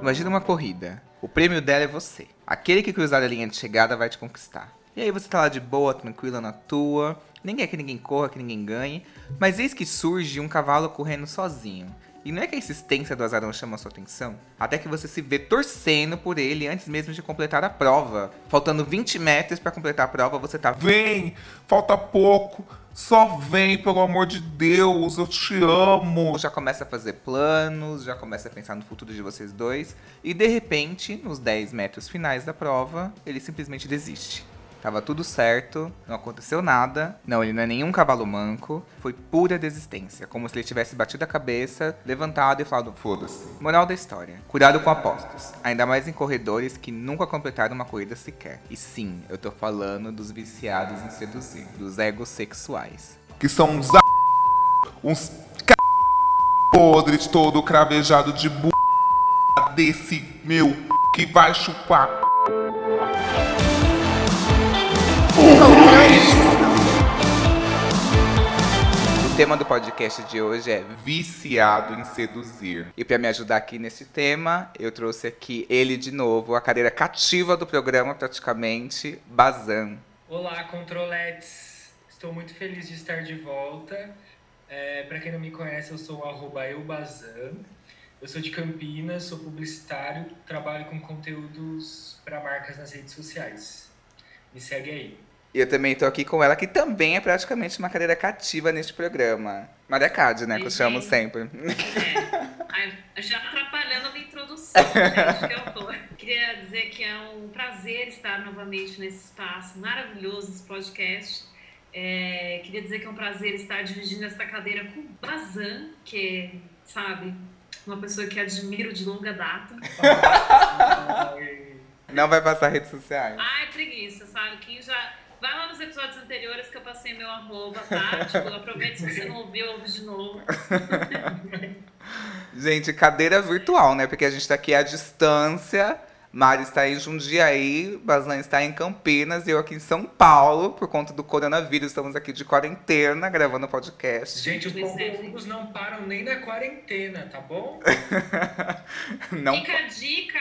Imagina uma corrida. O prêmio dela é você. Aquele que cruzar a linha de chegada vai te conquistar. E aí você tá lá de boa, tranquila na tua. Ninguém quer que ninguém corra, que ninguém ganhe. Mas eis que surge um cavalo correndo sozinho. E não é que a insistência do azarão chama a sua atenção? Até que você se vê torcendo por ele antes mesmo de completar a prova. Faltando 20 metros para completar a prova, você tá. Vem, falta pouco. Só vem, pelo amor de Deus, eu te amo. Já começa a fazer planos, já começa a pensar no futuro de vocês dois. E de repente, nos 10 metros finais da prova, ele simplesmente desiste. Tava tudo certo, não aconteceu nada. Não, ele não é nenhum cavalo manco. Foi pura desistência. Como se ele tivesse batido a cabeça, levantado e falado: foda-se. Moral da história: cuidado com apostas. Ainda mais em corredores que nunca completaram uma corrida sequer. E sim, eu tô falando dos viciados em seduzir, dos egos sexuais. Que são uns a... uns c... podre todo cravejado de b... desse meu que vai chupar tema do podcast de hoje é viciado em seduzir. E para me ajudar aqui nesse tema, eu trouxe aqui ele de novo, a cadeira cativa do programa praticamente, Bazan. Olá, controletes. Estou muito feliz de estar de volta. É, para quem não me conhece, eu sou o eubazan. Eu sou de Campinas, sou publicitário, trabalho com conteúdos para marcas nas redes sociais. Me segue aí. E eu também estou aqui com ela, que também é praticamente uma cadeira cativa neste programa. Maria Cade, né? que eu chamo sempre. É. já atrapalhando a minha introdução, gente, que horror. Queria dizer que é um prazer estar novamente nesse espaço maravilhoso, esse podcast. É, queria dizer que é um prazer estar dividindo essa cadeira com o Bazan, que, sabe, uma pessoa que admiro de longa data. Não vai passar redes sociais. Ai, preguiça, sabe? Quem já Vai lá nos episódios anteriores que eu passei meu arroba, tá? Tipo, aproveita se você não ouviu, ouve de novo. gente, cadeira virtual, né? Porque a gente tá aqui à distância. Mari está em Jundiaí, Baslan está em Campinas e eu aqui em São Paulo, por conta do coronavírus. Estamos aqui de quarentena, gravando podcast. Gente, os é, conteúdos não param nem na quarentena, tá bom? não Fica a dica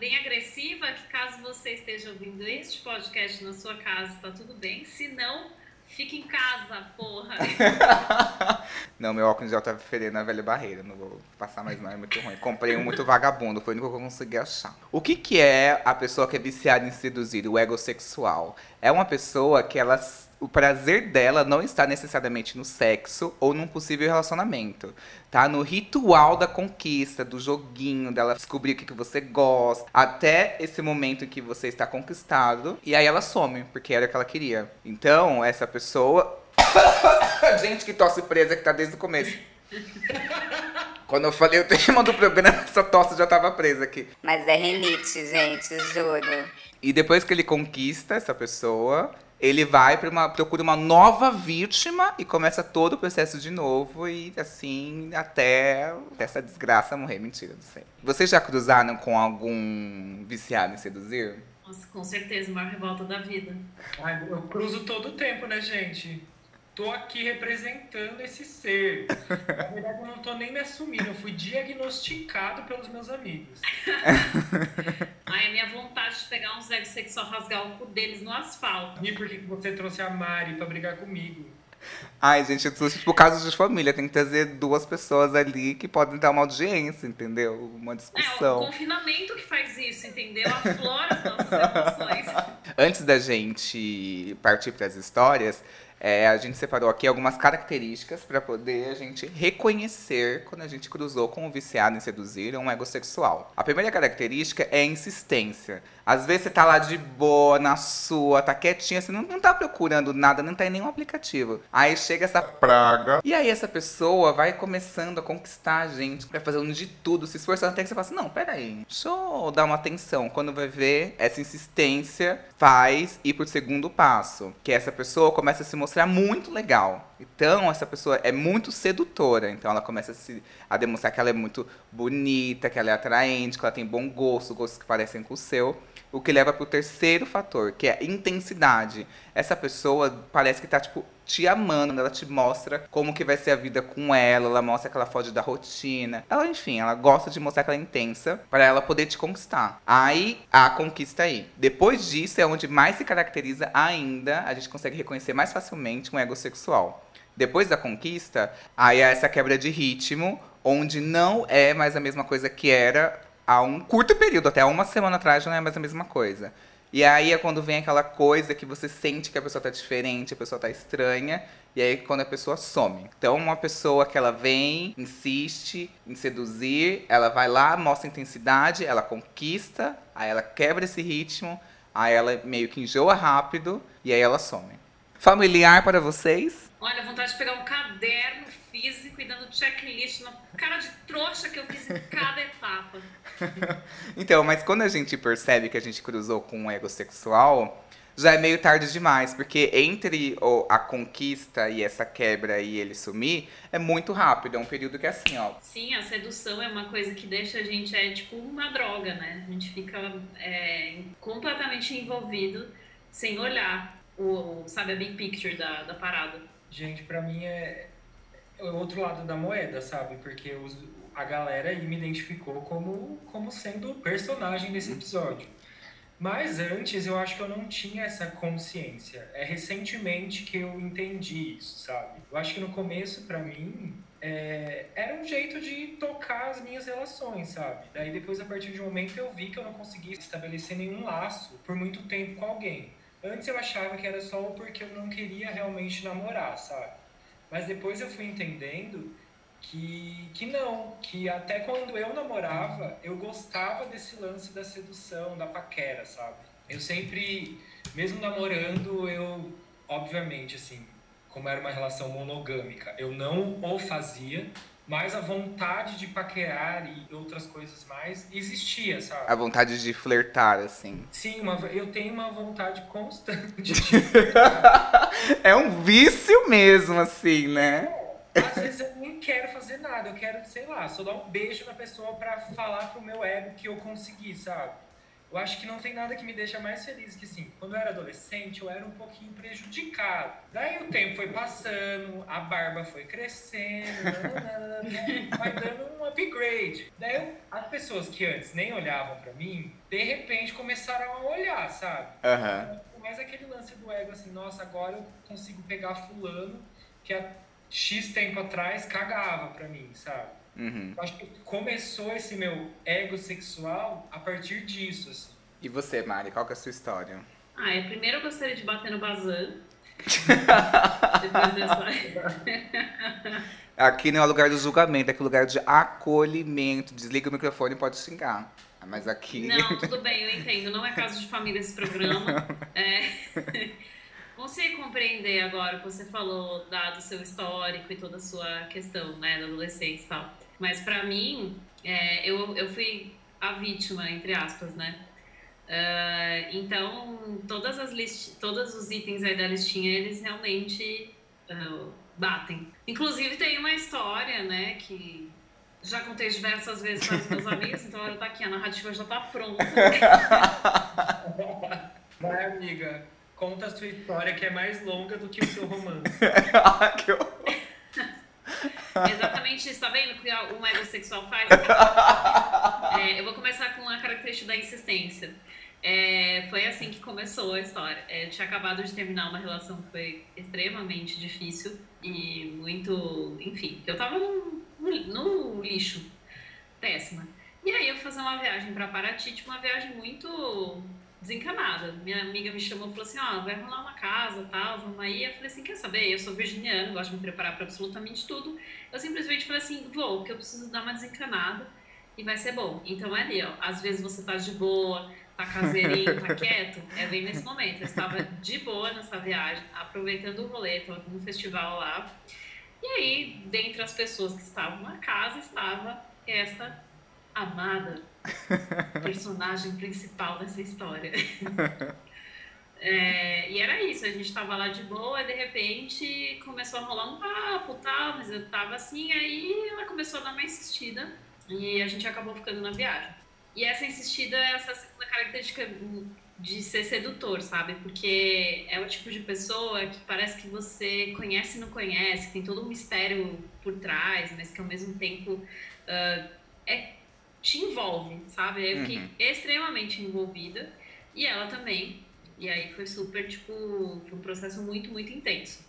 bem agressiva que caso você esteja ouvindo este podcast na sua casa, está tudo bem. Se não, Fica em casa, porra. não, meu óculos já tá fedendo na velha barreira. Não vou passar mais não, é muito ruim. Comprei um muito vagabundo, foi o único que eu consegui achar. O que, que é a pessoa que é viciada em seduzir, o ego sexual? É uma pessoa que ela o prazer dela não está necessariamente no sexo ou num possível relacionamento. Tá no ritual da conquista, do joguinho, dela descobrir o que, que você gosta, até esse momento em que você está conquistado. E aí ela some, porque era o que ela queria. Então, essa pessoa. Gente que tosse presa que tá desde o começo. Quando eu falei o tema do programa, essa tosse já tava presa aqui. Mas é renite, gente, juro. E depois que ele conquista essa pessoa, ele vai para uma procura uma nova vítima e começa todo o processo de novo e assim até essa desgraça morrer. Mentira, não sei. Vocês já cruzaram com algum viciado em seduzir? Nossa, com certeza, maior revolta da vida. Ai, eu cruzo todo o tempo, né, gente? Tô aqui representando esse ser. Na verdade, eu não tô nem me assumindo, eu fui diagnosticado pelos meus amigos. Ai, a minha vontade de pegar um Zé sexual, rasgar o cu deles no asfalto. E por que você trouxe a Mari pra brigar comigo? Ai, gente, eu tipo casos de família, tem que trazer duas pessoas ali que podem dar uma audiência, entendeu? Uma discussão. É, o confinamento que faz isso, entendeu? Aflora as nossas emoções. Antes da gente partir para as histórias, é, a gente separou aqui algumas características para poder a gente reconhecer quando a gente cruzou com um viciado em seduzir um egossexual. A primeira característica é a insistência. Às vezes você tá lá de boa, na sua, tá quietinha, você não, não tá procurando nada, não tá em nenhum aplicativo. Aí chega essa praga. E aí essa pessoa vai começando a conquistar a gente, vai fazendo de tudo, se esforçando até que você fala assim, não, peraí, deixa eu dar uma atenção. Quando vai ver, essa insistência faz ir pro segundo passo. Que essa pessoa começa a se mostrar muito legal. Então, essa pessoa é muito sedutora. Então, ela começa a, se, a demonstrar que ela é muito bonita, que ela é atraente, que ela tem bom gosto, gostos que parecem com o seu. O que leva para o terceiro fator, que é intensidade. Essa pessoa parece que está tipo, te amando, ela te mostra como que vai ser a vida com ela, ela mostra que ela foge da rotina. Ela, enfim, ela gosta de mostrar que ela é intensa para ela poder te conquistar. Aí a conquista aí. Depois disso é onde mais se caracteriza ainda, a gente consegue reconhecer mais facilmente um ego sexual. Depois da conquista, aí é essa quebra de ritmo, onde não é mais a mesma coisa que era há um curto período, até uma semana atrás não é mais a mesma coisa. E aí é quando vem aquela coisa que você sente que a pessoa tá diferente, a pessoa tá estranha, e aí quando a pessoa some. Então, uma pessoa que ela vem, insiste em seduzir, ela vai lá, mostra intensidade, ela conquista, aí ela quebra esse ritmo, aí ela meio que enjoa rápido, e aí ela some. Familiar para vocês? Olha, vontade de pegar um caderno físico e dando checklist na cara de trouxa que eu fiz em cada etapa. então, mas quando a gente percebe que a gente cruzou com um ego sexual, já é meio tarde demais, porque entre o, a conquista e essa quebra e ele sumir, é muito rápido, é um período que é assim, ó. Sim, a sedução é uma coisa que deixa a gente, é tipo uma droga, né? A gente fica é, completamente envolvido sem olhar o, sabe, a big picture da, da parada. Gente, pra mim é o outro lado da moeda, sabe? Porque os, a galera aí me identificou como, como sendo o personagem desse episódio. Mas antes eu acho que eu não tinha essa consciência. É recentemente que eu entendi isso, sabe? Eu acho que no começo, para mim, é, era um jeito de tocar as minhas relações, sabe? Daí depois, a partir de um momento, eu vi que eu não conseguia estabelecer nenhum laço por muito tempo com alguém. Antes eu achava que era só porque eu não queria realmente namorar, sabe? Mas depois eu fui entendendo que, que não, que até quando eu namorava, eu gostava desse lance da sedução, da paquera, sabe? Eu sempre, mesmo namorando, eu, obviamente, assim, como era uma relação monogâmica, eu não o fazia, mas a vontade de paquerar e outras coisas mais existia, sabe? A vontade de flertar, assim. Sim, uma, eu tenho uma vontade constante de flertar. é um vício mesmo, assim, né? Às vezes eu nem quero fazer nada, eu quero, sei lá, só dar um beijo na pessoa para falar pro meu ego que eu consegui, sabe? Eu acho que não tem nada que me deixa mais feliz que assim, quando eu era adolescente, eu era um pouquinho prejudicado. Daí o tempo foi passando, a barba foi crescendo, vai dando um upgrade. Daí as pessoas que antes nem olhavam para mim, de repente começaram a olhar, sabe? Uhum. Mas aquele lance do ego assim, nossa, agora eu consigo pegar fulano que há X tempo atrás cagava pra mim, sabe? Uhum. Acho que começou esse meu ego sexual a partir disso, assim. E você, Mari, qual que é a sua história? Ah, eu primeiro eu gostaria de bater no Bazan. Depois dessa... Aqui não é lugar do julgamento, aqui é lugar de acolhimento. Desliga o microfone e pode xingar. Mas aqui. Não, tudo bem, eu entendo. Não é caso de família esse programa. É... Consigo compreender agora o que você falou, dado o seu histórico e toda a sua questão, né, da adolescência e tal. Mas para mim, é, eu, eu fui a vítima, entre aspas, né? Uh, então, todas as list... todos os itens aí da listinha, eles realmente uh, batem. Inclusive, tem uma história, né, que já contei diversas vezes para os meus amigos, então ela tá aqui, a narrativa já tá pronta. Vai, amiga, conta a sua história que é mais longa do que o seu romance. que horror. Exatamente isso, tá vendo o que um heterossexual faz? É, eu vou começar com a característica da insistência. É, foi assim que começou a história. É, eu tinha acabado de terminar uma relação que foi extremamente difícil e muito. Enfim, eu tava no, no lixo. Péssima. E aí eu fui fazer uma viagem para Paraty, tipo, uma viagem muito desencanada. Minha amiga me chamou e falou assim: Ó, oh, vai rolar uma casa tal, vamos aí. Eu falei assim: Quer saber? Eu sou virginiana, gosto de me preparar para absolutamente tudo. Eu simplesmente falei assim: Vou, porque eu preciso dar uma desencanada e vai ser bom. Então é ali, ó. Às vezes você tá de boa, tá caseirinho, tá quieto. É bem nesse momento. Eu estava de boa nessa viagem, aproveitando o rolê, tava no festival lá. E aí, dentre as pessoas que estavam na casa, estava esta amada personagem principal dessa história. É, e era isso, a gente tava lá de boa, e de repente começou a rolar um papo tal, mas eu tava assim, aí ela começou a dar uma insistida e a gente acabou ficando na viagem. E essa insistida é essa segunda característica de ser sedutor, sabe? Porque é o tipo de pessoa que parece que você conhece e não conhece, que tem todo um mistério por trás, mas que ao mesmo tempo uh, é, te envolve, sabe? Eu fiquei Uhum. extremamente envolvida e ela também. E aí foi super, tipo, foi um processo muito, muito intenso.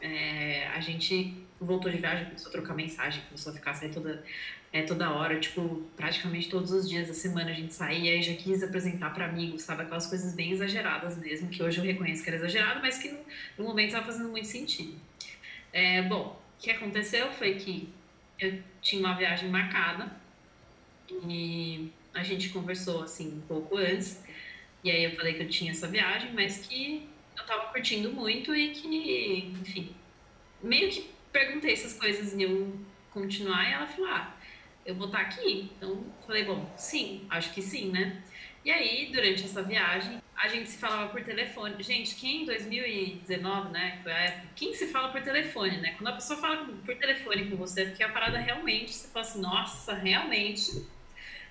É, a gente voltou de viagem, começou a trocar mensagem, começou a ficar sair toda, é, toda hora, tipo, praticamente todos os dias da semana a gente saía e já quis apresentar para amigos, sabe? Aquelas coisas bem exageradas mesmo, que hoje eu reconheço que era exagerado, mas que no, no momento estava fazendo muito sentido. É, bom, o que aconteceu foi que eu tinha uma viagem marcada e a gente conversou assim um pouco antes. E aí eu falei que eu tinha essa viagem, mas que eu tava curtindo muito e que, enfim, meio que perguntei essas coisas e eu continuar e ela falou: "Ah, eu vou estar aqui". Então, falei: "Bom, sim, acho que sim, né?" E aí, durante essa viagem, a gente se falava por telefone. Gente, quem em 2019, né, foi a época, quem se fala por telefone, né? Quando a pessoa fala por telefone com você, é porque a parada realmente, você fala assim, nossa, realmente,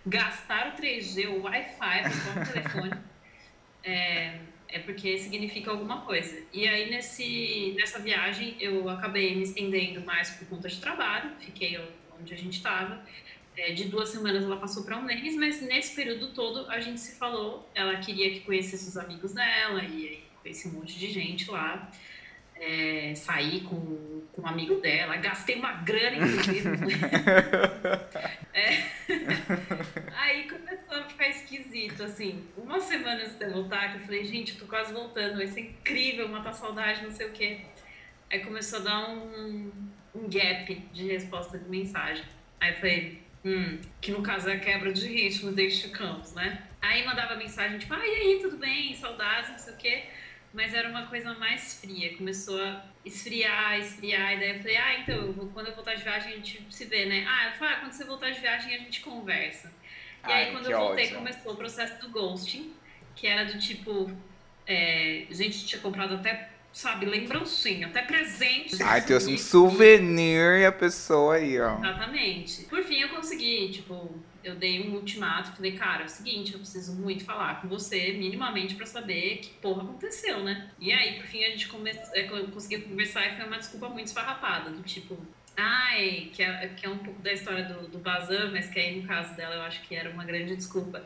gastar o 3G, o Wi-Fi para o telefone, é, é porque significa alguma coisa. E aí, nesse, nessa viagem, eu acabei me estendendo mais por conta de trabalho, fiquei onde a gente estava. É, de duas semanas ela passou para um mês, mas nesse período todo a gente se falou. Ela queria que conhecesse os amigos dela, e aí conheci um monte de gente lá. É, saí com, com um amigo dela, gastei uma grana, inclusive. É. Aí começou a ficar esquisito, assim. Uma semana antes de eu voltar, que eu falei, gente, eu tô quase voltando, vai ser incrível, matar saudade, não sei o quê. Aí começou a dar um, um gap de resposta de mensagem. Aí eu falei, hum, que no caso é a quebra de ritmo desde Campos, né? Aí mandava mensagem, tipo, ah, e aí, tudo bem? Saudades, não sei o quê. Mas era uma coisa mais fria. Começou a esfriar, esfriar. E daí eu falei, ah, então, eu vou, quando eu voltar de viagem a gente se vê, né? Ah, ela falou, ah, quando você voltar de viagem a gente conversa. E Ai, aí, quando eu voltei, ódio. começou o processo do ghosting, que era do tipo, é, a gente tinha comprado até, sabe, lembrancinha, até presente. Ai, trouxe um souvenir e a pessoa aí, ó. Exatamente. Por fim, eu consegui, tipo, eu dei um ultimato, falei, cara, é o seguinte, eu preciso muito falar com você, minimamente, pra saber que porra aconteceu, né? E aí, por fim, a gente come... co- conseguiu conversar e foi uma desculpa muito esfarrapada, do tipo, ai, que é, que é um pouco da história do, do Bazan, mas que aí, no caso dela, eu acho que era uma grande desculpa.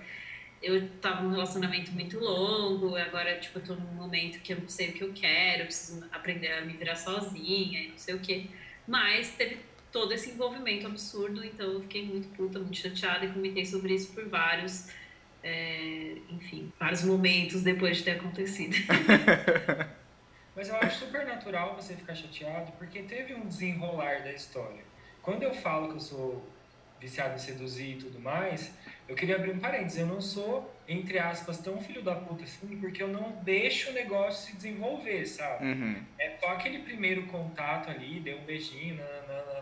Eu tava num relacionamento muito longo, agora, tipo, eu tô num momento que eu não sei o que eu quero, eu preciso aprender a me virar sozinha e não sei o que. Mas teve todo esse envolvimento absurdo, então eu fiquei muito puta, muito chateada e comentei sobre isso por vários, é, enfim, vários momentos depois de ter acontecido. Mas eu acho super natural você ficar chateado, porque teve um desenrolar da história. Quando eu falo que eu sou viciado em seduzir e tudo mais, eu queria abrir um parênteses. Eu não sou, entre aspas, tão filho da puta assim, porque eu não deixo o negócio se desenvolver, sabe? Uhum. É só aquele primeiro contato ali, deu um beijinho,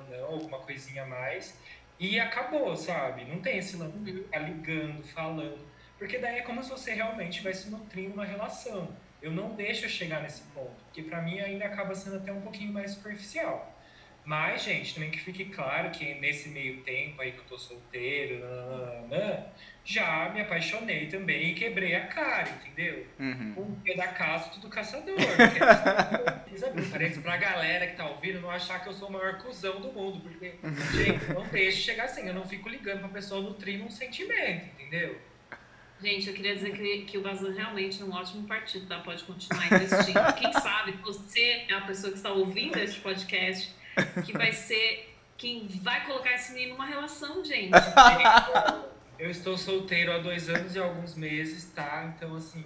não, alguma coisinha a mais, e acabou, sabe? Não tem esse lance de ficar ligando, falando. Porque daí é como se você realmente vai se nutrindo uma relação. Eu não deixo eu chegar nesse ponto, porque pra mim ainda acaba sendo até um pouquinho mais superficial. Mas, gente, também que fique claro que nesse meio tempo aí que eu tô solteiro, nananana, já me apaixonei também e quebrei a cara, entendeu? Uhum. Um pé da caça, tudo caçador. Quer dizer, abrir parênteses pra galera que tá ouvindo não achar que eu sou o maior cuzão do mundo. Porque, gente, não deixe chegar assim. Eu não fico ligando pra pessoa nutrindo um sentimento, entendeu? Gente, eu queria dizer que, que o Bazan realmente é um ótimo partido, tá? Pode continuar investindo. Quem sabe você é a pessoa que está ouvindo este podcast que vai ser quem vai colocar esse menino numa relação, gente. Eu estou solteiro há dois anos e alguns meses, tá? Então, assim,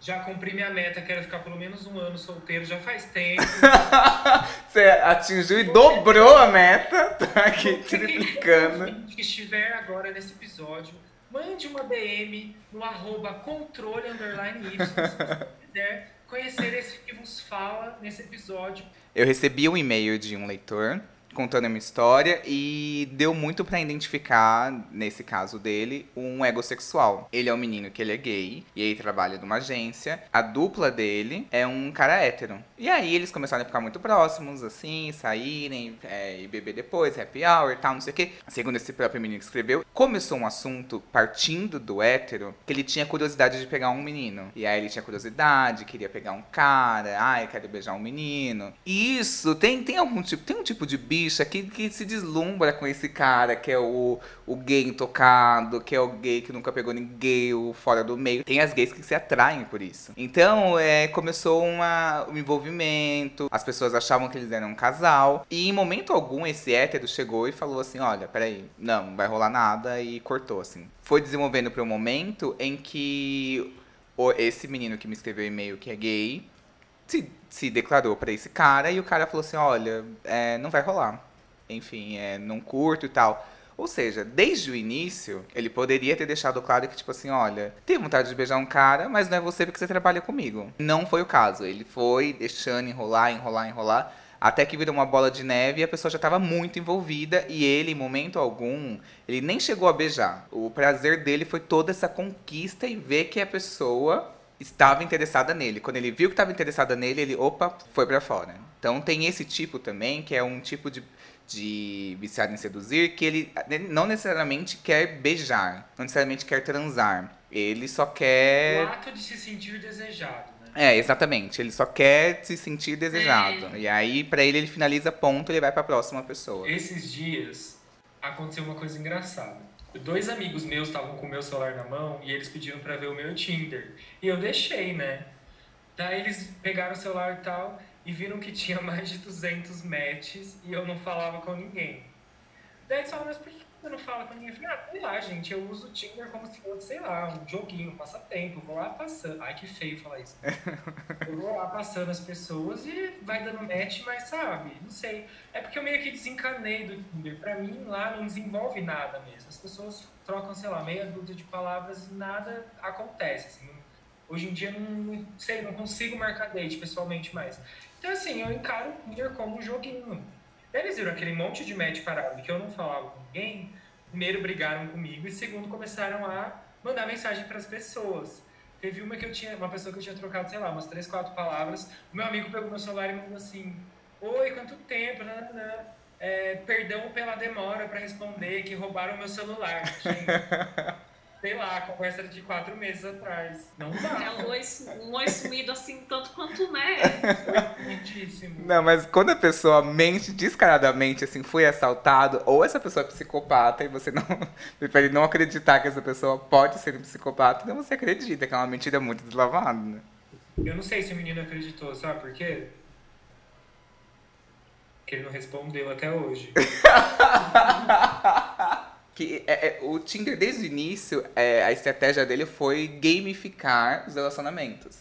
já cumpri minha meta. Quero ficar pelo menos um ano solteiro já faz tempo. Você atingiu e dobrou a meta, tá aqui triplicando. Que estiver agora nesse episódio, mande uma DM no arroba controle underline Y, se você quiser conhecer esse que vos fala nesse episódio. Eu recebi um e-mail de um leitor contando uma história e deu muito pra identificar, nesse caso dele, um egossexual. Ele é um menino que ele é gay e aí trabalha numa agência. A dupla dele é um cara hétero. E aí eles começaram a ficar muito próximos, assim, saírem é, e beber depois, happy hour e tal, não sei o quê. Segundo esse próprio menino que escreveu, começou um assunto partindo do hétero que ele tinha curiosidade de pegar um menino. E aí ele tinha curiosidade, queria pegar um cara, ai, quero beijar um menino. Isso tem, tem algum tipo, tem um tipo de bicha que, que se deslumbra com esse cara, que é o, o gay intocado, que é o gay que nunca pegou ninguém, o fora do meio. Tem as gays que se atraem por isso. Então, é, começou uma, um envolvimento, as pessoas achavam que eles eram um casal, e em momento algum esse hétero chegou e falou assim: olha, peraí, não, não vai rolar nada, e cortou, assim. Foi desenvolvendo para um momento em que esse menino que me escreveu e-mail que é gay se, se declarou pra esse cara e o cara falou assim: olha, é, não vai rolar. Enfim, é, não curto e tal. Ou seja, desde o início, ele poderia ter deixado claro que, tipo assim, olha, tenho vontade de beijar um cara, mas não é você porque você trabalha comigo. Não foi o caso. Ele foi deixando enrolar, enrolar, enrolar, até que virou uma bola de neve e a pessoa já estava muito envolvida e ele, em momento algum, ele nem chegou a beijar. O prazer dele foi toda essa conquista e ver que a pessoa estava interessada nele. Quando ele viu que estava interessada nele, ele, opa, foi pra fora. Então tem esse tipo também, que é um tipo de, de viciado em seduzir, que ele não necessariamente quer beijar, não necessariamente quer transar. Ele só O quer. ato de se sentir desejado, né? É, exatamente. Ele só quer se sentir desejado. E aí, pra ele, ele finaliza ponto e ele vai pra próxima pessoa. Esses dias aconteceu uma coisa engraçada. Dois amigos meus estavam com o meu celular na mão e eles pediram pra ver o meu Tinder. E eu deixei, né? Daí eles pegaram o celular e tal e viram que tinha mais de 200 matches e eu não falava com ninguém. Daí eles falaram, mas por que você não fala com ninguém? Eu ah, sei lá, gente, eu uso o Tinder como se fosse, sei lá, um joguinho, um passatempo. Eu vou lá passando. Ai, que feio falar isso. Eu vou lá passando as pessoas e vai dando match, mas sabe, não sei. É porque eu meio que desencanei do Tinder. Pra mim, lá não desenvolve nada mesmo. As pessoas trocam, sei lá, meia dúzia de palavras e nada acontece. Assim, não- hoje em dia, não sei, não consigo marcar date pessoalmente mais. Então, assim, eu encaro o Tinder como um joguinho. Eles viram aquele monte de match parado que eu não falava com ninguém. Primeiro, brigaram comigo e segundo, começaram a mandar mensagem para as pessoas. Teve uma que eu tinha, uma pessoa que eu tinha trocado, sei lá, umas três, quatro palavras. O meu amigo pegou meu celular e mandou assim: Oi, quanto tempo? É, perdão pela demora para responder, que roubaram meu celular. Sei lá, a conversa era de quatro meses atrás. Não É dá. um oi, um oi sumido assim, tanto quanto né. Muitíssimo. Não, mas quando a pessoa mente descaradamente, assim, foi assaltado, ou essa pessoa é psicopata e você não. prefere não acreditar que essa pessoa pode ser um psicopata, então você acredita que é uma mentira muito deslavada, né? Eu não sei se o menino acreditou, sabe por quê? Porque ele não respondeu até hoje. Que é- é- o Tinder, desde o início, é, a estratégia dele foi gamificar os relacionamentos.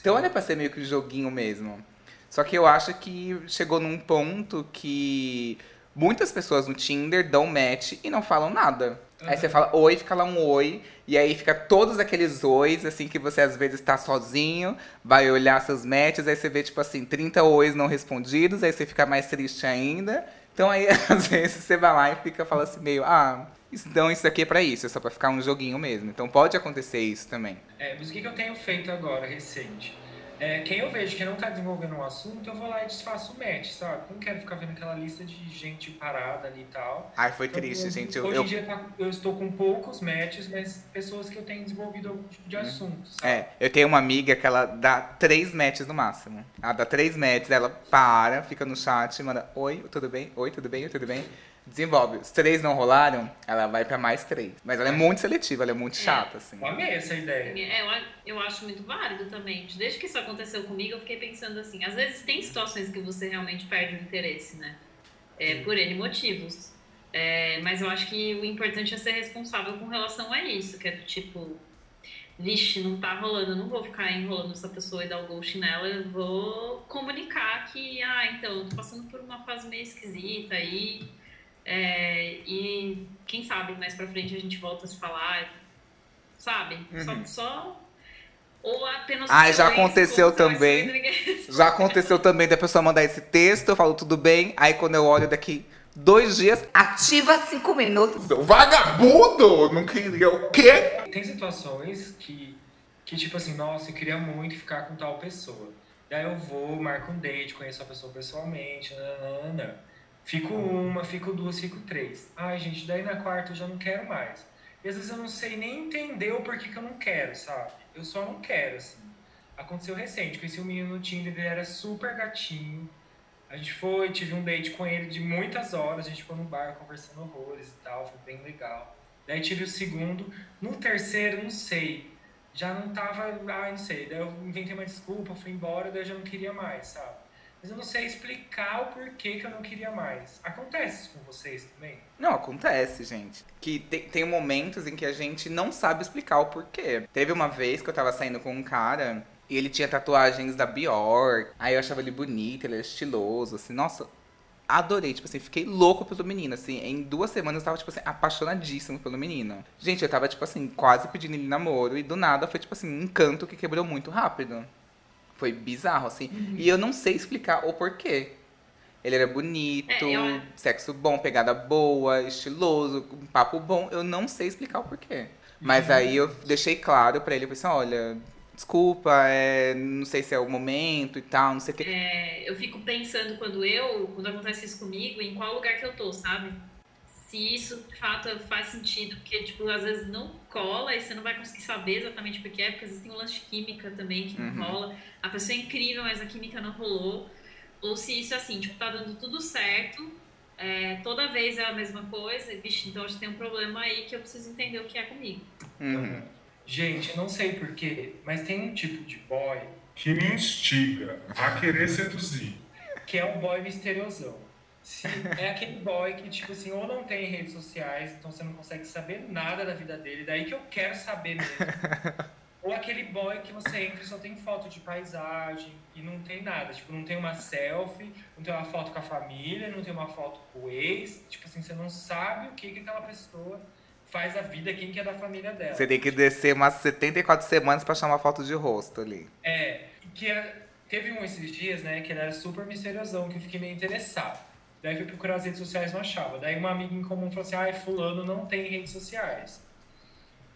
Então era pra ser meio que um joguinho mesmo. Só que eu acho que chegou num ponto que muitas pessoas no Tinder dão match e não falam nada. Aí você Uhum. fala oi, fica lá um oi, e aí fica todos aqueles ois, assim, que você às vezes tá sozinho, vai olhar seus matches, aí você vê, tipo assim, 30 ois não respondidos, aí você fica mais triste ainda. Então aí, às vezes, você vai lá e fica, fala assim, meio, ah, então isso aqui é pra isso, é só pra ficar um joguinho mesmo. Então pode acontecer isso também. É, mas o que eu tenho feito agora, recente? É, quem eu vejo que não tá desenvolvendo um assunto, eu vou lá e desfaço o match, sabe? Não quero ficar vendo aquela lista de gente parada ali e tal. Ai, foi Então, triste, gente. Eu, Hoje eu- em dia tá- eu estou com poucos matches, mas pessoas que eu tenho desenvolvido algum tipo de assunto, sabe? É, eu tenho uma amiga que ela dá três matches no máximo. Ela dá três matches, ela para, fica no chat, manda oi, tudo bem? Oi, tudo bem? Oi, tudo bem? Desenvolve. Os três não rolaram, ela vai pra mais três. Mas ela é muito seletiva, ela é muito chata, assim. Eu amei essa ideia. É, eu, eu acho muito válido também. Desde que isso aconteceu comigo, eu fiquei pensando assim, às vezes tem situações que você realmente perde o interesse, né? É, por N motivos. É, mas eu acho que o importante é ser responsável com relação a isso, que é do tipo, vixe, não tá rolando, eu não vou ficar enrolando essa pessoa e dar o ghost nela, eu vou comunicar que, ah, então, eu tô passando por uma fase meio esquisita aí, é, e quem sabe mais pra frente a gente volta a se falar, sabe? Uhum. Só, só ou apenas Ah, já aconteceu também. Já aconteceu também da pessoa mandar esse texto, eu falo tudo bem, aí quando eu olho daqui dois dias, Ativa cinco minutos. Vagabundo! Não queria o quê? Tem situações que, que, tipo assim, nossa, eu queria muito ficar com tal pessoa. Daí eu vou, marco um date, conheço a pessoa pessoalmente, nanana. Fico uma, fico duas, fico três. Ai, gente, daí na quarta eu já não quero mais. E às vezes eu não sei nem entender o porquê que eu não quero, sabe? Eu só não quero, assim. Aconteceu recente, conheci um menino no Tinder, ele era super gatinho. A gente foi, tive um date com ele de muitas horas, a gente ficou no bar conversando horrores e tal, foi bem legal. Daí tive o segundo. No terceiro, não sei. Já não tava. Ah, não sei. Daí eu inventei uma desculpa, fui embora, daí eu já não queria mais, sabe? Mas eu não sei explicar o porquê que eu não queria mais. Acontece com vocês também? Não, acontece, gente. Que tem, tem momentos em que a gente não sabe explicar o porquê. Teve uma vez que eu tava saindo com um cara e ele tinha tatuagens da Bjork. Aí eu achava ele bonito, ele era estiloso, assim, nossa. Adorei, tipo assim, fiquei louco pelo menino, assim. Em duas semanas eu tava, tipo assim, apaixonadíssimo pelo menino. Gente, eu tava, tipo assim, quase pedindo ele namoro e do nada foi, tipo assim, um encanto que quebrou muito rápido. Foi bizarro, assim. E eu não sei explicar o porquê. Ele era bonito, É, eu- sexo bom, pegada boa, estiloso, um papo bom. Eu não sei explicar o porquê. Mas aí eu deixei claro pra ele, eu falei assim, olha, desculpa, é, não sei se é o momento e tal, não sei o quê. É, eu fico pensando quando eu, quando acontece isso comigo, em qual lugar que eu tô, sabe? Se isso de fato faz sentido, porque tipo, às vezes não cola e você não vai conseguir saber exatamente por que é, porque às vezes tem um lance de química também que não Uhum. rola. A pessoa é incrível, mas a química não rolou. Ou se isso é assim, tipo, tá dando tudo certo, é, toda vez é a mesma coisa, vixe, então acho que tem um problema aí que eu preciso entender o que é comigo. Uhum. Gente, não sei porquê, mas tem um tipo de boy Que me instiga a querer seduzir. que é o boy misteriosão. Se- é aquele boy que, tipo assim, ou não tem redes sociais, então você não consegue saber nada da vida dele, daí que eu quero saber mesmo. Ou aquele boy que você entra e só tem foto de paisagem e não tem nada. Tipo, não tem uma selfie, não tem uma foto com a família, não tem uma foto com o ex. Tipo assim, você não sabe o que, que aquela pessoa faz a vida, quem que é da família dela. Você tem que descer umas 74 semanas pra achar uma foto de rosto ali. É, que é- teve um esses dias, né, que ele era super misteriosão, que eu fiquei meio interessado. Daí fui procurar as redes sociais, não achava. Daí uma amiga em comum falou assim, ai, fulano não tem redes sociais.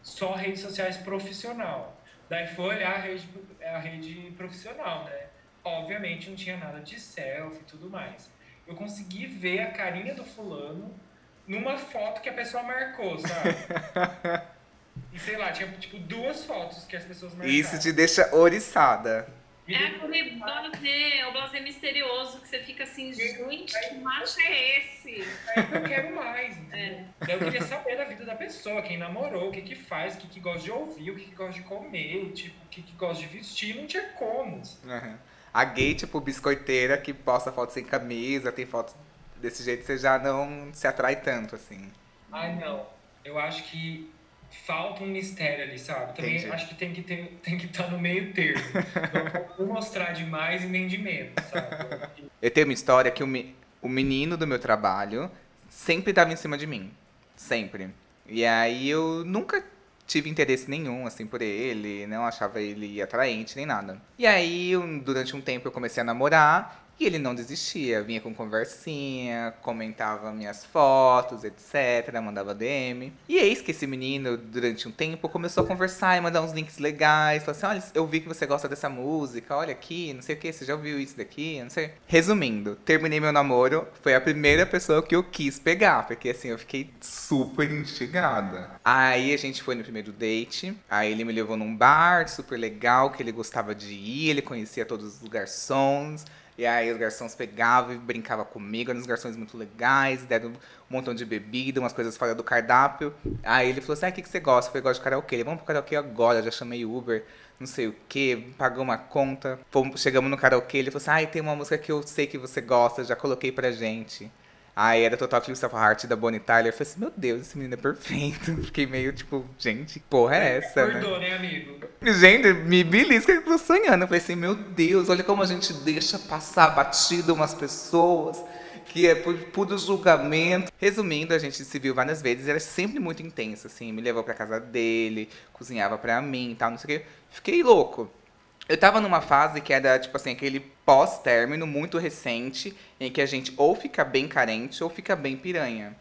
Só redes sociais profissional. Daí foi olhar a rede, a rede profissional, né? Obviamente não tinha nada de selfie e tudo mais. Eu consegui ver a carinha do fulano numa foto que a pessoa marcou, sabe? E sei lá, tinha tipo duas fotos que as pessoas marcaram. Isso te deixa oriçada. É aquele blazer, é o blazer misterioso que você fica assim, gente, que macho é esse? Aí eu quero mais, entendeu? Daí eu queria saber da vida da pessoa, quem namorou, o que que faz, o que que gosta de ouvir, o que que gosta de comer, tipo, o que que gosta de vestir, não tinha como. Uhum. A gay, tipo, biscoiteira que posta foto sem camisa, tem foto desse jeito, você já não se atrai tanto, assim. Ai, não. Eu acho que falta um mistério ali, sabe? Também Entendi. acho que tem que ter, tem que estar no meio termo. Não mostrar de mais e nem de menos, sabe? Eu tenho uma história que o, me- o menino do meu trabalho sempre dava em cima de mim. Sempre. E aí eu nunca tive interesse nenhum, assim, por ele. Não achava ele atraente nem nada. E aí, durante um tempo, eu comecei a namorar. E ele não desistia. Vinha com conversinha, comentava minhas fotos, etc. Mandava DM. E eis que esse menino, durante um tempo, começou a conversar e mandar uns links legais. Falou assim: olha, eu vi que você gosta dessa música, olha aqui, não sei o que, você já ouviu isso daqui? Não sei. Resumindo, terminei meu namoro. Foi a primeira pessoa que eu quis pegar, porque assim, eu fiquei Super instigada. Aí a gente foi no primeiro date. Aí ele me levou num bar super legal que ele gostava de ir. Ele conhecia todos os garçons. E aí os garçons pegavam e brincavam comigo. Eram uns garçons muito legais. Deram um montão de bebida, umas coisas fora do cardápio. Aí ele falou assim: ah, o que, que você gosta? Eu falei: gosto de karaokê. Ele, Vamos pro karaokê agora. Já chamei Uber. Não sei o que, pagou uma conta. Fomos, chegamos no karaokê. Ele falou assim: ai, tem uma música que eu sei que você gosta. Já coloquei pra gente. Aí era Total Eclipse of Heart da Bonnie Tyler. Eu falei assim, meu Deus, esse menino é perfeito. Fiquei meio tipo, gente, que porra é essa, né? Acordou, né, amigo? Gente, me belisca que eu tô sonhando. Eu falei assim, meu Deus, olha como a gente deixa passar batido umas pessoas que é por puro julgamento. Resumindo, a gente se viu várias vezes, era sempre muito intenso, assim, me levou pra casa dele, cozinhava pra mim e tal, não sei o quê. Fiquei louco. Eu tava numa fase que era, tipo assim, aquele pós-término muito recente, em que a gente ou fica bem carente ou fica bem piranha.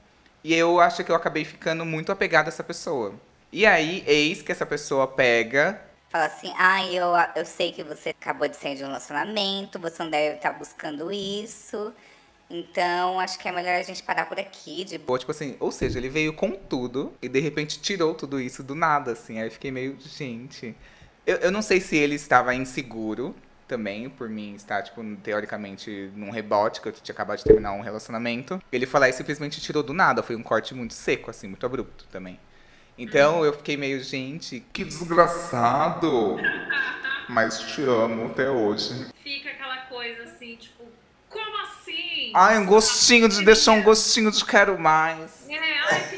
E eu acho que eu acabei ficando muito apegado a essa pessoa. E aí, eis que essa pessoa pega. Fala assim, ah, eu, eu sei que você acabou de sair de um relacionamento, você não deve estar buscando isso. Então, acho que é melhor a gente parar por aqui. De... Ou, tipo assim, ou seja, ele veio com tudo e de repente tirou tudo isso do nada, assim. Aí eu fiquei meio, gente. Eu, eu não sei se ele estava inseguro também, por mim estar, tipo, teoricamente num rebote, que eu tinha acabado de terminar um relacionamento. Ele falar e simplesmente tirou do nada. Foi um corte muito seco, assim, muito abrupto também. Então eu fiquei meio, gente. Que desgraçado! Mas te amo até hoje. Fica aquela coisa assim, tipo, como assim? Ai, um gostinho de. Deixar um gostinho de quero mais. É, ai,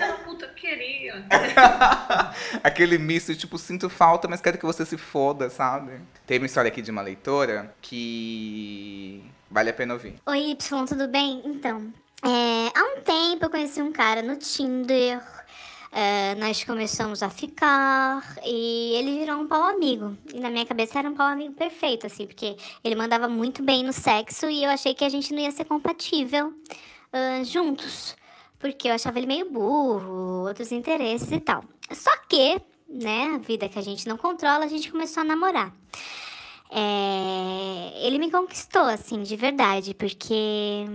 Aquele misto, tipo, sinto falta, mas quero que você se foda, sabe? Tem uma história aqui de uma leitora que vale a pena ouvir. Oi, Y, tudo bem? Então, é, há um tempo eu conheci um cara no Tinder. é, nós começamos a ficar e ele virou um pau amigo. E na minha cabeça era um pau amigo perfeito, assim, porque ele mandava muito bem no sexo e eu achei que a gente não ia ser compatível ah, juntos. Porque eu achava ele meio burro, outros interesses e tal. Só que, né, a vida que a gente não controla, a gente começou a namorar. É, ele me conquistou, assim, de verdade, porque,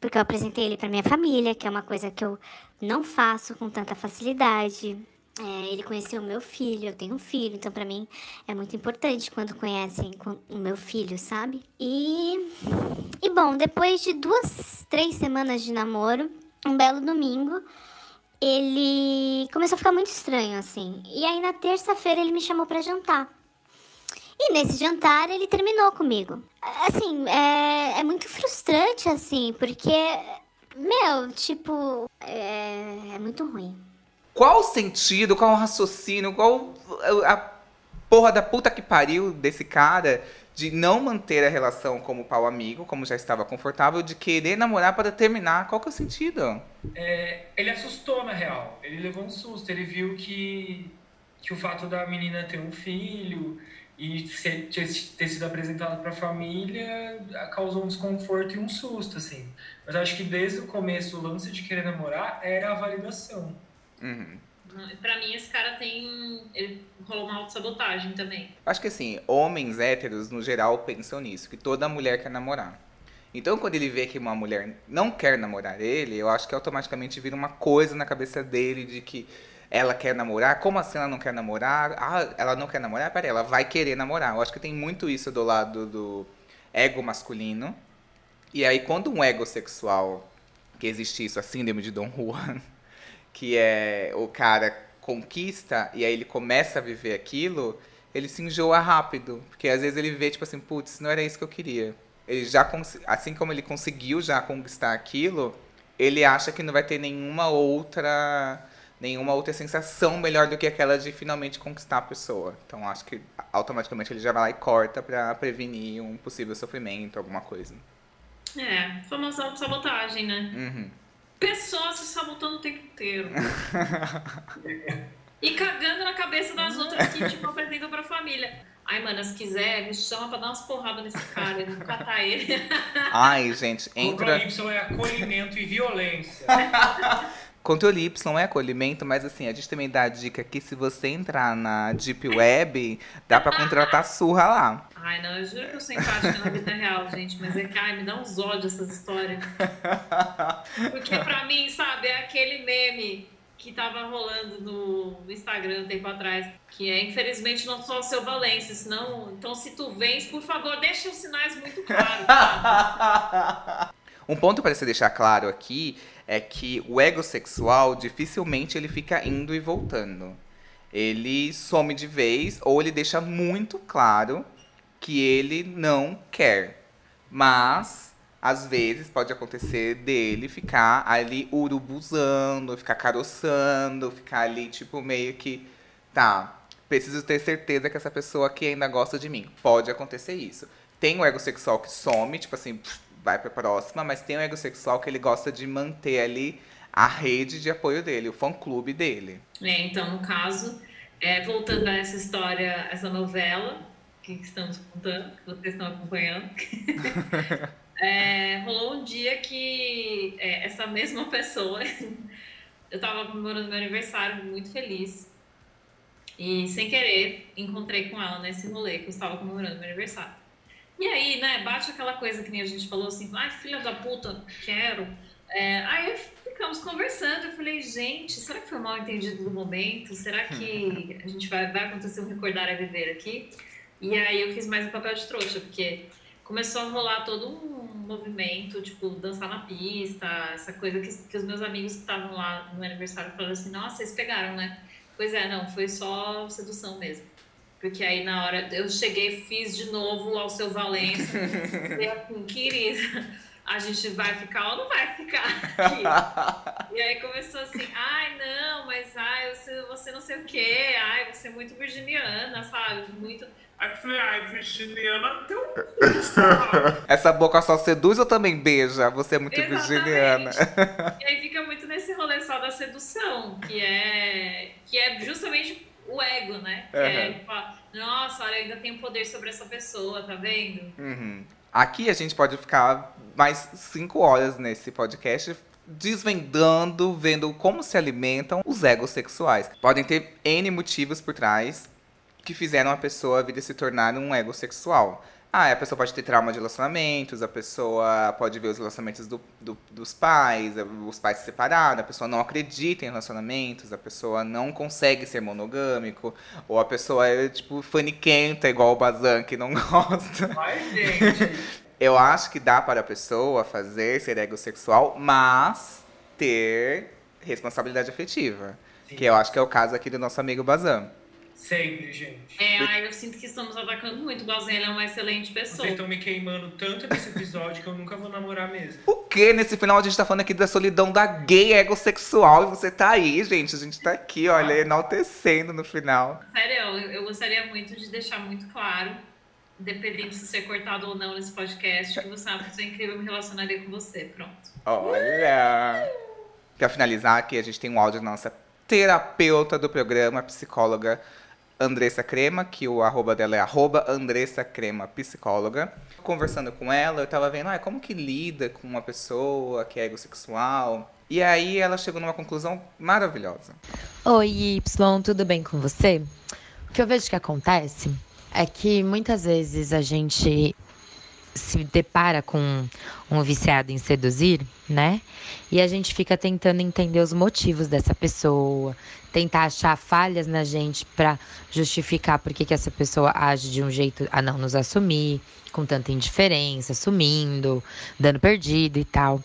porque eu apresentei ele pra minha família, que é uma coisa que eu não faço com tanta facilidade. É, ele conheceu o meu filho, eu tenho um filho, então pra mim é muito importante quando conhecem o meu filho, sabe? E, e bom, depois de duas, três semanas de namoro, um belo domingo, ele começou a ficar muito estranho, assim. E aí na terça-feira ele me chamou pra jantar. E nesse jantar ele terminou comigo. Assim, é, é muito frustrante, assim, porque, meu, tipo, é, é muito ruim. Qual o sentido, qual o raciocínio, qual a porra da puta que pariu desse cara de não manter a relação como pau amigo, como já estava confortável, de querer namorar para terminar? Qual que é o sentido? É, ele assustou, na real. Ele levou um susto. Ele viu que, que o fato da menina ter um filho e ser, ter, ter sido apresentado para a família causou um desconforto e um susto, assim. Mas acho que desde o começo o lance de querer namorar era a validação. Uhum. Pra mim, esse cara tem. Ele rolou uma autossabotagem também. Acho que assim, homens héteros, no geral, pensam nisso, que toda mulher quer namorar. Então, quando ele vê que uma mulher não quer namorar ele, eu acho que automaticamente vira uma coisa na cabeça dele de que ela quer namorar. Como assim ela não quer namorar? Ah, ela não quer namorar? Peraí, ela vai querer namorar. Eu acho que tem muito isso do lado do ego masculino. E aí, quando um ego sexual, que existe isso, a síndrome de Dom Juan, que é o cara conquista e aí ele começa a viver aquilo, ele se enjoa rápido. Porque às vezes ele vê, tipo assim, putz, não era isso que eu queria. Ele já, assim como ele conseguiu já conquistar aquilo, ele acha que não vai ter nenhuma outra nenhuma outra sensação melhor do que aquela de finalmente conquistar a pessoa. Então acho que automaticamente ele já vai lá e corta pra prevenir um possível sofrimento, alguma coisa. É, famosa autossabotagem, né? Uhum. Pessoas se sabotando o tempo inteiro. e cagando na cabeça das outras que, tipo, apresentam pra família. Ai, mana, se quiser, me chama pra dar umas porradas nesse cara, vou catar ele. Ai, gente, entra. Controle Y é acolhimento e violência. Controle Y é acolhimento, mas assim, a gente também dá a dica que se você entrar na Deep Web, dá pra contratar surra lá. Ai, não, eu juro que eu sou empática na vida real, gente, mas é que, ai, me dá uns ódios essas histórias. Porque pra mim, sabe, é aquele meme que tava rolando no Instagram um tempo atrás, que é, infelizmente, não só o seu Valência, senão, então se tu vens, por favor, deixa os sinais muito claros? Um ponto para se deixar claro aqui é que o ego sexual dificilmente ele fica indo e voltando. Ele some de vez ou ele deixa muito claro que ele não quer. Mas às vezes pode acontecer dele ficar ali urubuzando, ficar caroçando, ficar ali tipo meio que tá, preciso ter certeza que essa pessoa aqui ainda gosta de mim. Pode acontecer isso. Tem o ego sexual que some, tipo assim, vai pra próxima, mas tem um ego sexual que ele gosta de manter ali a rede de apoio dele, o fã-clube dele. É, então, no caso, é, voltando a essa história, essa novela que estamos contando, que vocês estão acompanhando, é, rolou um dia que é, essa mesma pessoa, eu estava comemorando meu aniversário, muito feliz, e sem querer encontrei com ela nesse rolê que eu estava comemorando meu aniversário. E aí, né, bate aquela coisa que nem a gente falou assim, ai, filha da puta, quero. É, aí ficamos conversando, eu falei, gente, será que foi mal entendido do momento? Será que a gente vai, vai acontecer um recordar a viver aqui? E aí eu fiz mais um papel de trouxa, porque começou a rolar todo um movimento, tipo, dançar na pista, essa coisa que, que os meus amigos que estavam lá no aniversário falaram assim, nossa, vocês pegaram, né? Pois é, não, foi só sedução mesmo. Porque aí na hora eu cheguei, fiz de novo ao seu Valença. e assim, querida, a gente vai ficar ou não vai ficar aqui? e aí começou assim, você, não sei o quê, ai, você é muito virginiana, sabe? Muito. Aí eu falei, ai, virginiana, teu Essa boca só seduz ou também beija? Você é muito Exatamente. virginiana. E aí fica muito nesse rolê só da sedução, que é, que é justamente o ego, né? Que é, Aham. tipo, nossa, olha, eu ainda tenho poder sobre essa pessoa, tá vendo? Uhum. Aqui a gente pode ficar mais cinco horas nesse podcast desvendando, vendo como se alimentam os egos sexuais. Podem ter N motivos por trás que fizeram a pessoa vir a se tornar um ego sexual. Ah, a pessoa pode ter trauma de relacionamentos, a pessoa pode ver os relacionamentos do- do- dos pais, os pais se separaram, a pessoa não acredita em relacionamentos, a pessoa não consegue ser monogâmico, ou a pessoa é, tipo, faniquenta, igual o Bazan, que não gosta. Ai, gente. Eu acho que dá para a pessoa fazer ser ego sexual, mas ter responsabilidade afetiva. Sim. Que eu acho que é o caso aqui do nosso amigo Bazan. Sempre, gente. É, ai, eu sinto que estamos atacando muito. O ele é uma excelente pessoa. Vocês estão me queimando tanto nesse episódio que eu nunca vou namorar mesmo. O que? Nesse final a gente tá falando aqui da solidão da gay ego sexual e você tá aí, gente. A gente tá aqui, olha, enaltecendo no final. Sério, eu, eu gostaria muito de deixar muito claro, independente se ser cortado ou não nesse podcast, que você é pessoa incrível, eu me relacionaria com você. Pronto. Olha! Pra finalizar aqui, a gente tem um áudio da nossa terapeuta do programa, psicóloga Andressa Crema, que o arroba dela é arroba Andressa Crema Psicóloga. Conversando com ela, eu tava vendo, ah, como que lida com uma pessoa que é egossexual? E aí ela chegou numa conclusão maravilhosa. Oi, Y, tudo bem com você? O que eu vejo que acontece é que muitas vezes a gente se depara com um viciado em seduzir, né? E a gente fica tentando entender os motivos dessa pessoa, tentar achar falhas na gente pra justificar por que, que essa pessoa age de um jeito a não nos assumir, com tanta indiferença, sumindo, dando perdido e tal.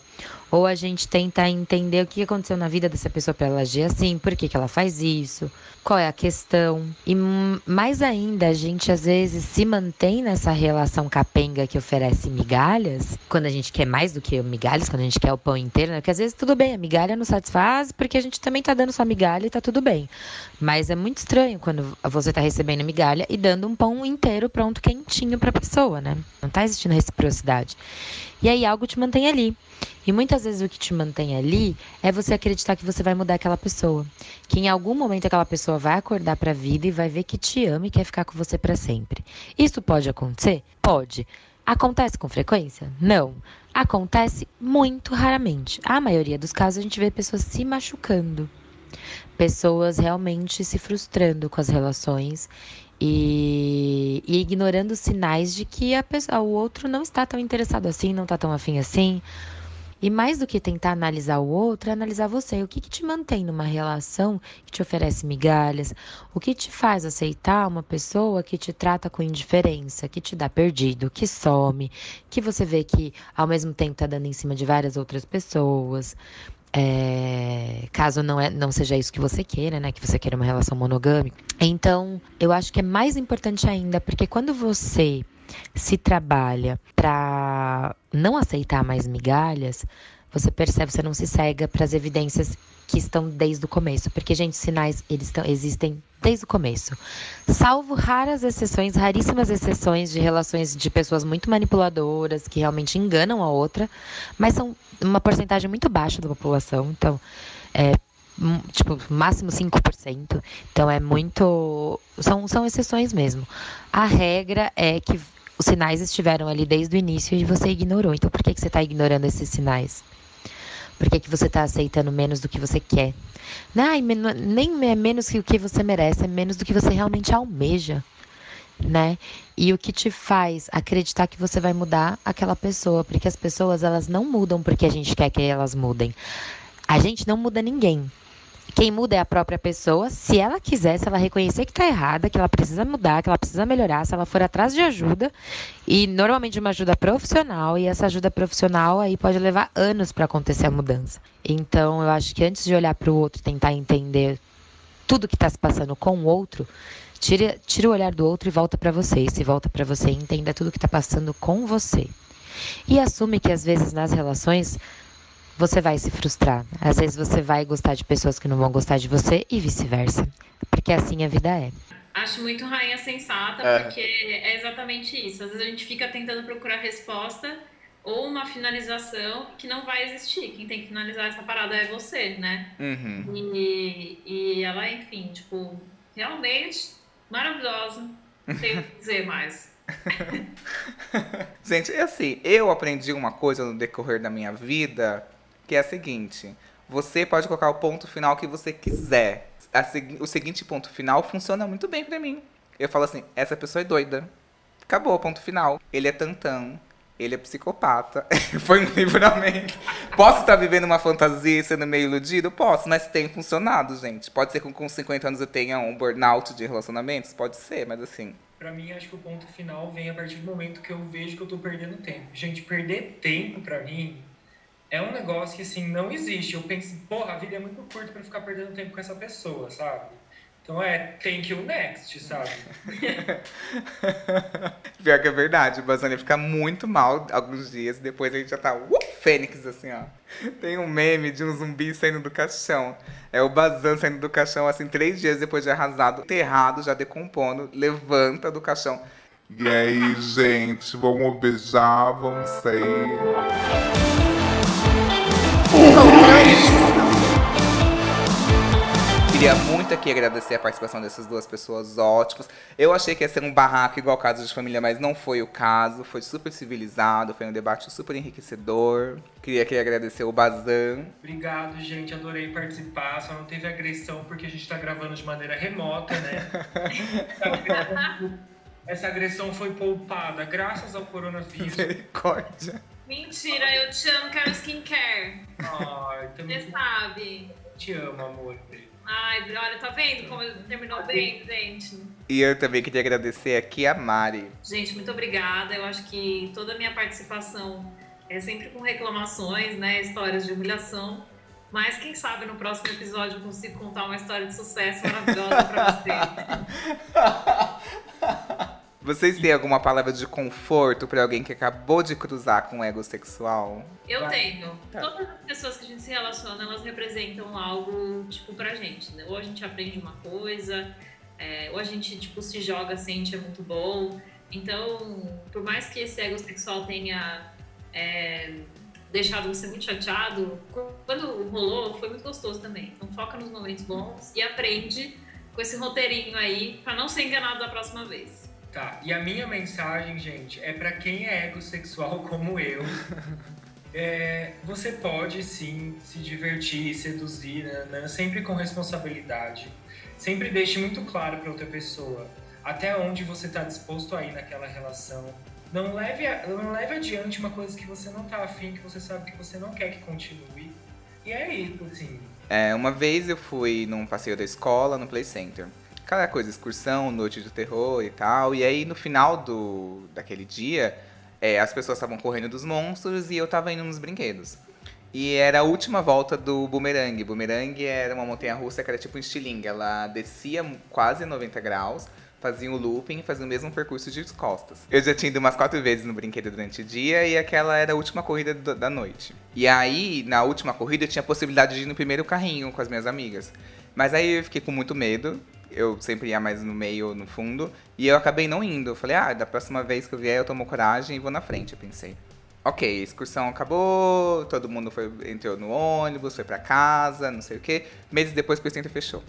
Ou a gente tenta entender o que aconteceu na vida dessa pessoa para ela agir assim, por que, que ela faz isso, qual é a questão. E mais ainda, a gente às vezes se mantém nessa relação capenga que oferece migalhas, quando a gente quer mais do que migalhas, quando a gente quer o pão inteiro, né? Porque às vezes tudo bem, a migalha não satisfaz, porque a gente também tá dando só migalha e tá tudo bem. Mas é muito estranho quando você tá recebendo migalha e dando um pão inteiro pronto, quentinho pra pessoa, né? Não tá existindo reciprocidade. E aí algo te mantém ali. E muitas vezes o que te mantém ali é você acreditar que você vai mudar aquela pessoa. Que em algum momento aquela pessoa vai acordar para a vida e vai ver que te ama e quer ficar com você para sempre. Isso pode acontecer? Pode. Acontece com frequência? Não. Acontece muito raramente. A maioria dos casos a gente vê pessoas se machucando. Pessoas realmente se frustrando com as relações e, e ignorando sinais de que a pessoa, o outro não está tão interessado assim, não está tão afim assim. E mais do que tentar analisar o outro, é analisar você. O que, que te mantém numa relação que te oferece migalhas? O que te faz aceitar uma pessoa que te trata com indiferença, que te dá perdido, que some, que você vê que ao mesmo tempo tá dando em cima de várias outras pessoas? É, caso não, é, não seja isso que você queira, né? Que você queira uma relação monogâmica. Então, eu acho que é mais importante ainda, porque quando você se trabalha para não aceitar mais migalhas, você percebe, você não se cega para as evidências que estão desde o começo. Porque, gente, sinais, eles estão, existem desde o começo. Salvo raras exceções, raríssimas exceções de relações de pessoas muito manipuladoras, que realmente enganam a outra, mas são uma porcentagem muito baixa da população. Então, é, tipo, máximo 5%. Então é muito. São, são exceções mesmo. A regra é que os sinais estiveram ali desde o início e você ignorou. Então por que, que você está ignorando esses sinais? Por que, que você está aceitando menos do que você quer? Não, nem é menos que o que você merece, é menos do que você realmente almeja. Né? E o que te faz acreditar que você vai mudar aquela pessoa, porque as pessoas elas não mudam porque a gente quer que elas mudem. A gente não muda ninguém. Quem muda é a própria pessoa. Se ela quiser, se ela reconhecer que está errada, que ela precisa mudar, que ela precisa melhorar, se ela for atrás de ajuda, e normalmente uma ajuda profissional, e essa ajuda profissional aí pode levar anos para acontecer a mudança. Então, eu acho que antes de olhar para o outro, tentar entender tudo que está se passando com o outro, tira, tira o olhar do outro e volta para você. E se volta para você, entenda tudo que está passando com você. E assume que às vezes nas relações você vai se frustrar. Às vezes você vai gostar de pessoas que não vão gostar de você e vice-versa. Porque assim a vida é. Acho muito rainha sensata, é. porque é exatamente isso. Às vezes a gente fica tentando procurar resposta ou uma finalização que não vai existir. Quem tem que finalizar essa parada é você, né? Uhum. E, e ela, enfim, tipo, realmente maravilhosa. Não tenho o que dizer mais. Gente, é assim, eu aprendi uma coisa no decorrer da minha vida que é a seguinte: você pode colocar o ponto final que você quiser. o seguinte ponto final funciona muito bem para mim. Eu falo assim: essa pessoa é doida. Acabou, ponto final. Ele é tantão. Ele é psicopata. Foi um livramento. Posso estar vivendo uma fantasia e sendo meio iludido? Posso, mas tem funcionado, gente. Pode ser que com 50 anos eu tenha um burnout de relacionamentos? Pode ser, mas assim. Pra mim, acho que o ponto final vem a partir do momento que eu vejo que eu tô perdendo tempo. Gente, perder tempo pra mim é um negócio que, assim, não existe. Eu penso, porra, a vida é muito curta para ficar perdendo tempo com essa pessoa, sabe? Então é, tem que o next, sabe? Pior que é verdade, o Bazania fica muito mal alguns dias, depois a gente já tá, uh, fênix, assim, ó. Tem um meme de um zumbi saindo do caixão. É o Bazan saindo do caixão, assim, três dias depois de arrasado, enterrado, já decompondo, levanta do caixão. E aí, gente, vamos beijar, vamos sair. Queria muito aqui agradecer a participação dessas duas pessoas ótimas. Eu achei que ia ser um barraco igual caso de família, mas não foi o caso. Foi super civilizado, foi um debate super enriquecedor. Queria aqui agradecer o Bazan. Obrigado, gente. Adorei participar. Só não teve agressão porque a gente está gravando de maneira remota, né? Essa agressão foi poupada graças ao coronavírus. Misericórdia. Mentira, eu te amo, quero skincare. Ai, também. Você sabe. Te amo, amor. Ai, olha, tá vendo como terminou bem, gente? E eu também queria agradecer aqui a Mari. Gente, muito obrigada. Eu acho que toda a minha participação é sempre com reclamações, né? Histórias de humilhação. Mas quem sabe no próximo episódio eu consigo contar uma história de sucesso maravilhosa pra você. Vocês têm alguma palavra de conforto para alguém que acabou de cruzar com o ego sexual? Eu tenho. Tá. Todas as pessoas que a gente se relaciona, elas representam algo, tipo, pra gente. Né? Ou a gente aprende uma coisa, é, ou a gente, tipo, se joga, sente, é muito bom. Então, por mais que esse ego sexual tenha é, deixado você muito chateado, quando rolou, foi muito gostoso também. Então, foca nos momentos bons e aprende com esse roteirinho aí, para não ser enganado da próxima vez. Tá, e a minha mensagem, gente, é para quem é egossexual como eu. É, você pode sim se divertir, seduzir, né, né, sempre com responsabilidade. Sempre deixe muito claro para outra pessoa até onde você está disposto a ir naquela relação. Não leve, a, não leve adiante uma coisa que você não está afim, que você sabe que você não quer que continue. E é isso, assim. É, uma vez eu fui num passeio da escola no Play Center aquela coisa, excursão, noite de terror e tal. E aí no final do daquele dia, é, as pessoas estavam correndo dos monstros e eu tava indo nos brinquedos. E era a última volta do Boomerang. Boomerang era uma montanha russa que era tipo um estilingue. Ela descia quase 90 graus, faziam o looping e faziam o mesmo percurso de costas. Eu já tinha ido umas quatro vezes no brinquedo durante o dia e aquela era a última corrida do, da noite. E aí, na última corrida, eu tinha a possibilidade de ir no primeiro carrinho com as minhas amigas. Mas aí eu fiquei com muito medo. Eu sempre ia mais no meio ou no fundo. E eu acabei não indo. Eu falei, ah, da próxima vez que eu vier, eu tomo coragem e vou na frente, eu pensei. Ok, a excursão acabou, todo mundo foi, entrou no ônibus, foi para casa, não sei o quê. Meses depois o centro fechou.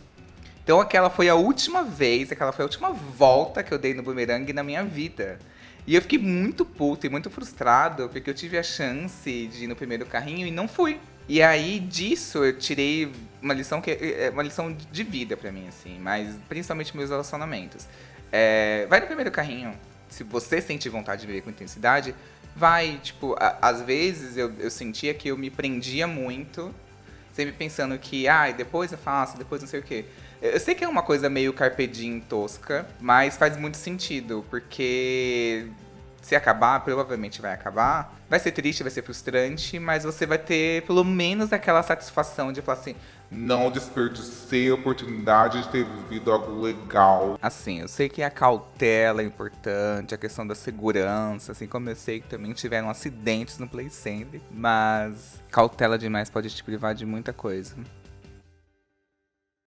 Então aquela foi a última vez, aquela foi a última volta que eu dei no boomerang na minha vida. E eu fiquei muito puto e muito frustrado, porque eu tive a chance de ir no primeiro carrinho e não fui. E aí disso eu tirei uma lição que é uma lição de vida para mim assim, mas principalmente meus relacionamentos. É, vai no primeiro carrinho. Se você sente vontade de viver com intensidade, vai, tipo, a, às vezes eu, eu sentia que eu me prendia muito, sempre pensando que, ah, depois eu faço, depois não sei o quê. Eu sei que é uma coisa meio carpedinho tosca, mas faz muito sentido, porque se acabar, provavelmente vai acabar. Vai ser triste, vai ser frustrante, mas você vai ter pelo menos aquela satisfação de falar assim: não desperdicei a oportunidade de ter vivido algo legal. Assim, eu sei que a cautela é importante, a questão da segurança, assim como eu sei que também tiveram acidentes no Play Center, mas cautela demais pode te privar de muita coisa.